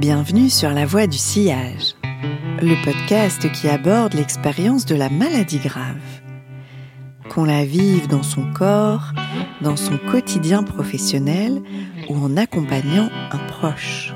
Bienvenue sur La Voie du Sillage, le podcast qui aborde l'expérience de la maladie grave. Qu'on la vive dans son corps, dans son quotidien professionnel ou en accompagnant un proche.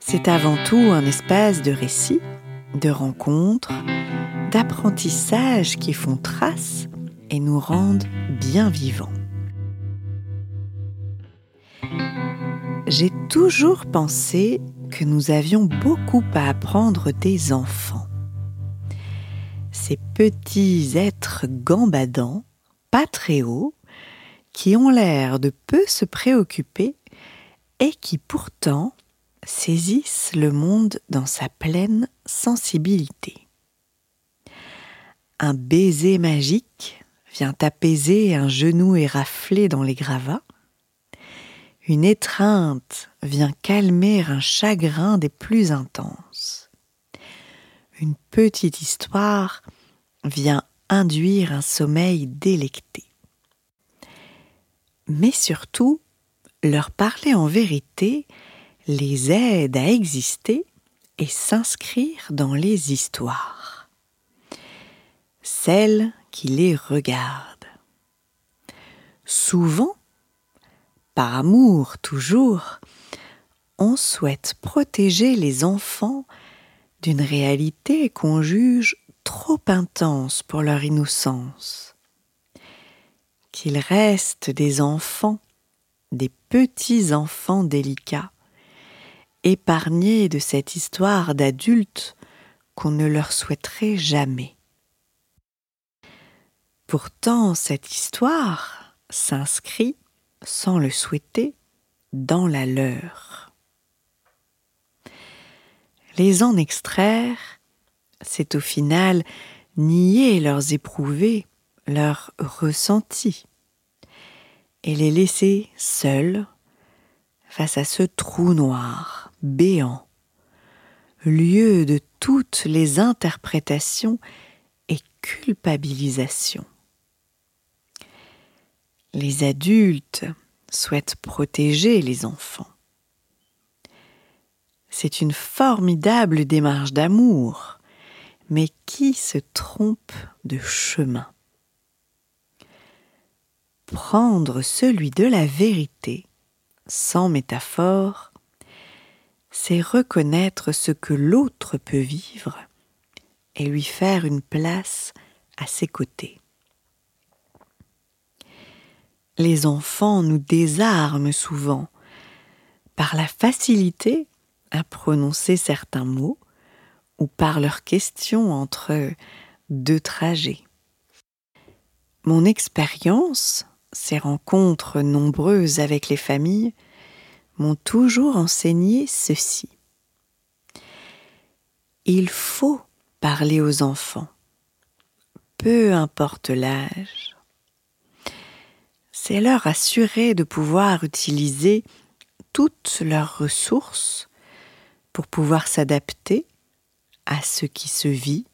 C'est avant tout un espace de récits, de rencontres, d'apprentissage qui font trace et nous rendent bien vivants. J'ai toujours pensé que nous avions beaucoup à apprendre des enfants. Ces petits êtres gambadants, pas très hauts, qui ont l'air de peu se préoccuper et qui pourtant saisissent le monde dans sa pleine sensibilité. Un baiser magique vient apaiser un genou éraflé dans les gravats. Une étreinte vient calmer un chagrin des plus intenses. Une petite histoire vient induire un sommeil délecté. Mais surtout, leur parler en vérité les aide à exister et s'inscrire dans les histoires. Celles qui les regardent. Souvent, par amour toujours, on souhaite protéger les enfants d'une réalité qu'on juge trop intense pour leur innocence. Qu'ils restent des enfants, des petits enfants délicats, épargnés de cette histoire d'adultes qu'on ne leur souhaiterait jamais. Pourtant, cette histoire s'inscrit, sans le souhaiter, dans la leur. Les en extraire, c'est au final nier leurs éprouvés, leurs ressentis, et les laisser seuls face à ce trou noir béant, lieu de toutes les interprétations et culpabilisations. Les adultes souhaitent protéger les enfants. C'est une formidable démarche d'amour, mais qui se trompe de chemin? Prendre celui de la vérité, sans métaphore, c'est reconnaître ce que l'autre peut vivre et lui faire une place à ses côtés. Les enfants nous désarment souvent par la facilité à prononcer certains mots ou par leurs questions entre deux trajets. Mon expérience, ces rencontres nombreuses avec les familles, m'ont toujours enseigné ceci. Il faut parler aux enfants, peu importe l'âge. C'est leur assurer de pouvoir utiliser toutes leurs ressources pour pouvoir s'adapter à ce qui se vit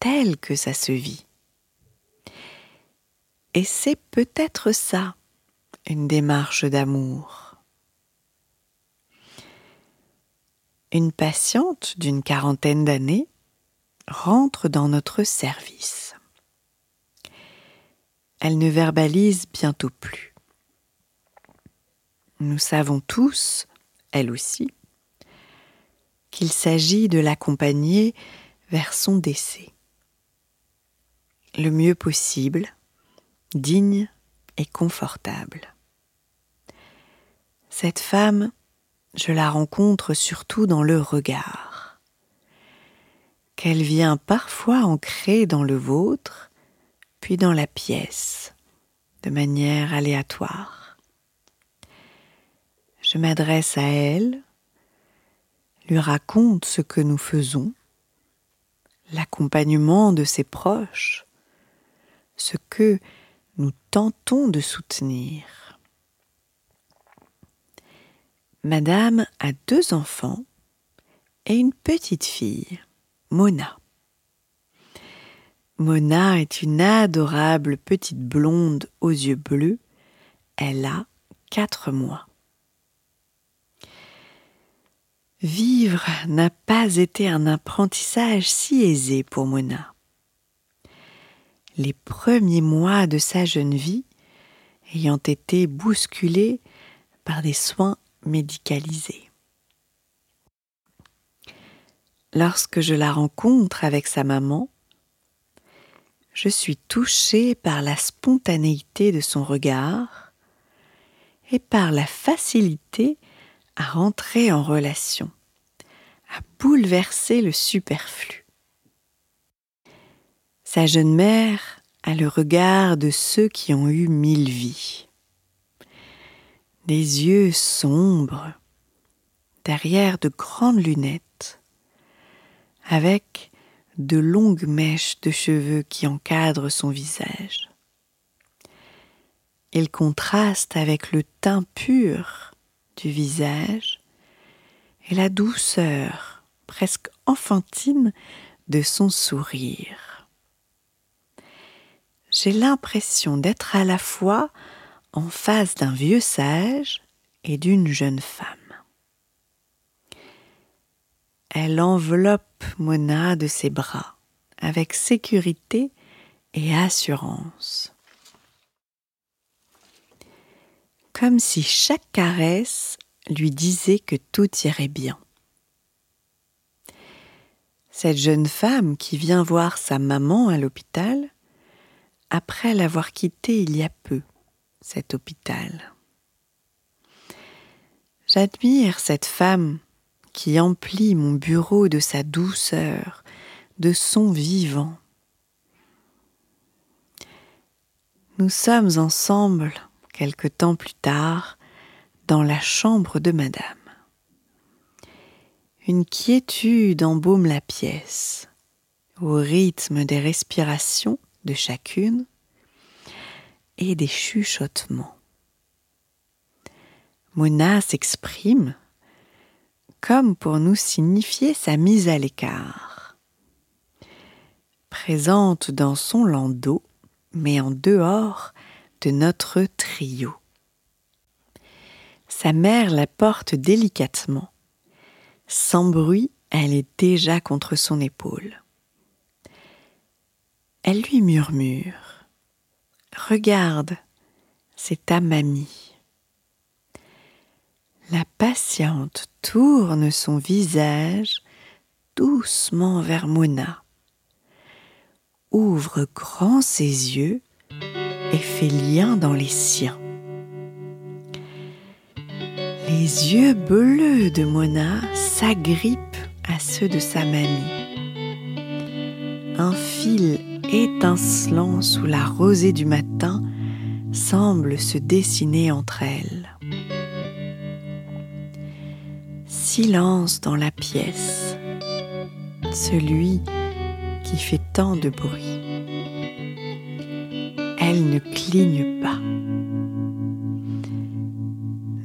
tel que ça se vit. Et c'est peut-être ça, une démarche d'amour. une patiente d'une quarantaine d'années rentre dans notre service. Elle ne verbalise bientôt plus. Nous savons tous, elle aussi, qu'il s'agit de l'accompagner vers son décès. Le mieux possible, digne et confortable. Cette femme je la rencontre surtout dans le regard, qu'elle vient parfois ancrer dans le vôtre, puis dans la pièce, de manière aléatoire. Je m'adresse à elle, lui raconte ce que nous faisons, l'accompagnement de ses proches, ce que nous tentons de soutenir. Madame a deux enfants et une petite fille, Mona. Mona est une adorable petite blonde aux yeux bleus. Elle a quatre mois. Vivre n'a pas été un apprentissage si aisé pour Mona. Les premiers mois de sa jeune vie ayant été bousculés par des soins médicalisés. Lorsque je la rencontre avec sa maman, je suis touchée par la spontanéité de son regard et par la facilité à rentrer en relation, à bouleverser le superflu. Sa jeune mère a le regard de ceux qui ont eu mille vies. Des yeux sombres, derrière de grandes lunettes, avec de longues mèches de cheveux qui encadrent son visage. Il contraste avec le teint pur du visage et la douceur presque enfantine de son sourire. J'ai l'impression d'être à la fois en face d'un vieux sage et d'une jeune femme. Elle enveloppe Mona de ses bras avec sécurité et assurance. Comme si chaque caresse lui disait que tout irait bien. Cette jeune femme qui vient voir sa maman à l'hôpital, après l'avoir quittée il y a peu, cet hôpital. J'admire cette femme qui emplit mon bureau de sa douceur, de son vivant. Nous sommes ensemble, quelque temps plus tard, dans la chambre de Madame. Une quiétude embaume la pièce, au rythme des respirations de chacune et des chuchotements. Mona s'exprime comme pour nous signifier sa mise à l'écart. Présente dans son landau, mais en dehors de notre trio. Sa mère la porte délicatement. Sans bruit, elle est déjà contre son épaule. Elle lui murmure Regarde, c'est ta mamie. La patiente tourne son visage doucement vers Mona, ouvre grand ses yeux et fait lien dans les siens. Les yeux bleus de Mona s'agrippent à ceux de sa mamie. Un fil étincelant sous la rosée du matin semble se dessiner entre elles. Silence dans la pièce, celui qui fait tant de bruit. Elle ne cligne pas.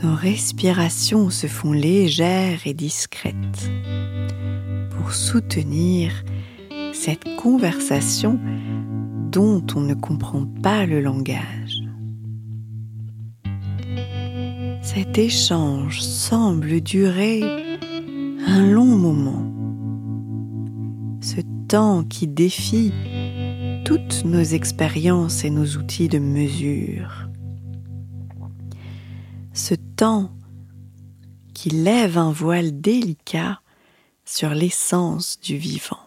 Nos respirations se font légères et discrètes pour soutenir cette conversation dont on ne comprend pas le langage. Cet échange semble durer un long moment. Ce temps qui défie toutes nos expériences et nos outils de mesure. Ce temps qui lève un voile délicat sur l'essence du vivant.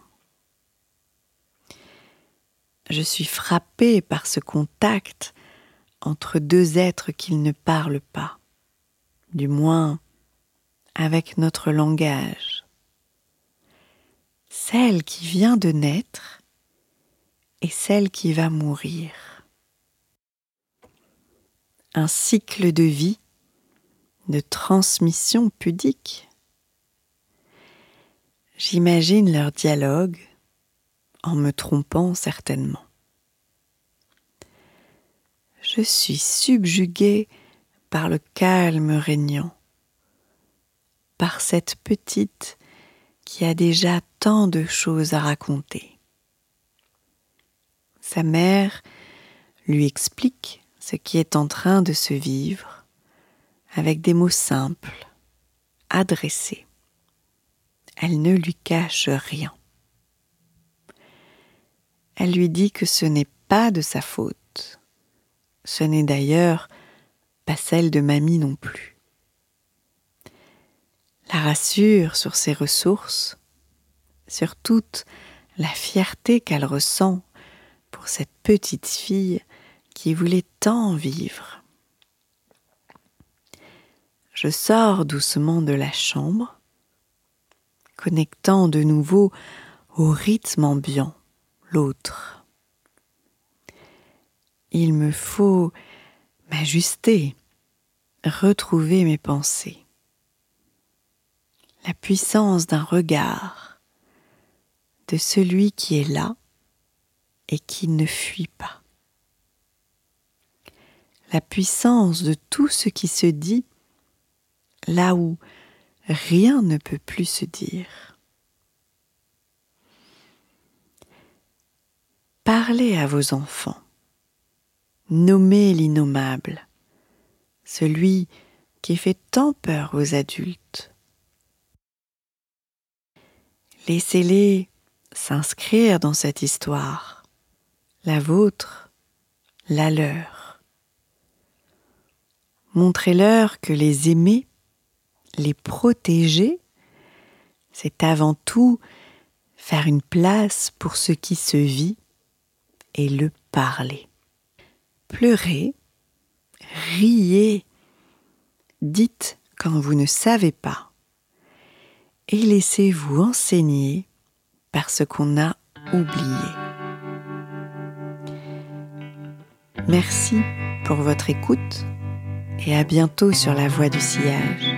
Je suis frappée par ce contact entre deux êtres qui ne parlent pas du moins avec notre langage. Celle qui vient de naître et celle qui va mourir. Un cycle de vie, de transmission pudique. J'imagine leur dialogue en me trompant certainement. Je suis subjuguée par le calme régnant, par cette petite qui a déjà tant de choses à raconter. Sa mère lui explique ce qui est en train de se vivre avec des mots simples, adressés. elle ne lui cache rien. Elle lui dit que ce n'est pas de sa faute. Ce n'est d'ailleurs celle de mamie non plus. La rassure sur ses ressources, sur toute la fierté qu'elle ressent pour cette petite fille qui voulait tant vivre. Je sors doucement de la chambre, connectant de nouveau au rythme ambiant l'autre. Il me faut m'ajuster, retrouver mes pensées. La puissance d'un regard, de celui qui est là et qui ne fuit pas. La puissance de tout ce qui se dit là où rien ne peut plus se dire. Parlez à vos enfants, nommez l'innommable, celui qui fait tant peur aux adultes. Laissez-les s'inscrire dans cette histoire, la vôtre, la leur. Montrez-leur que les aimer les protéger, c'est avant tout faire une place pour ce qui se vit et le parler. Pleurez, riez, dites quand vous ne savez pas et laissez-vous enseigner par ce qu'on a oublié. Merci pour votre écoute et à bientôt sur la voie du sillage.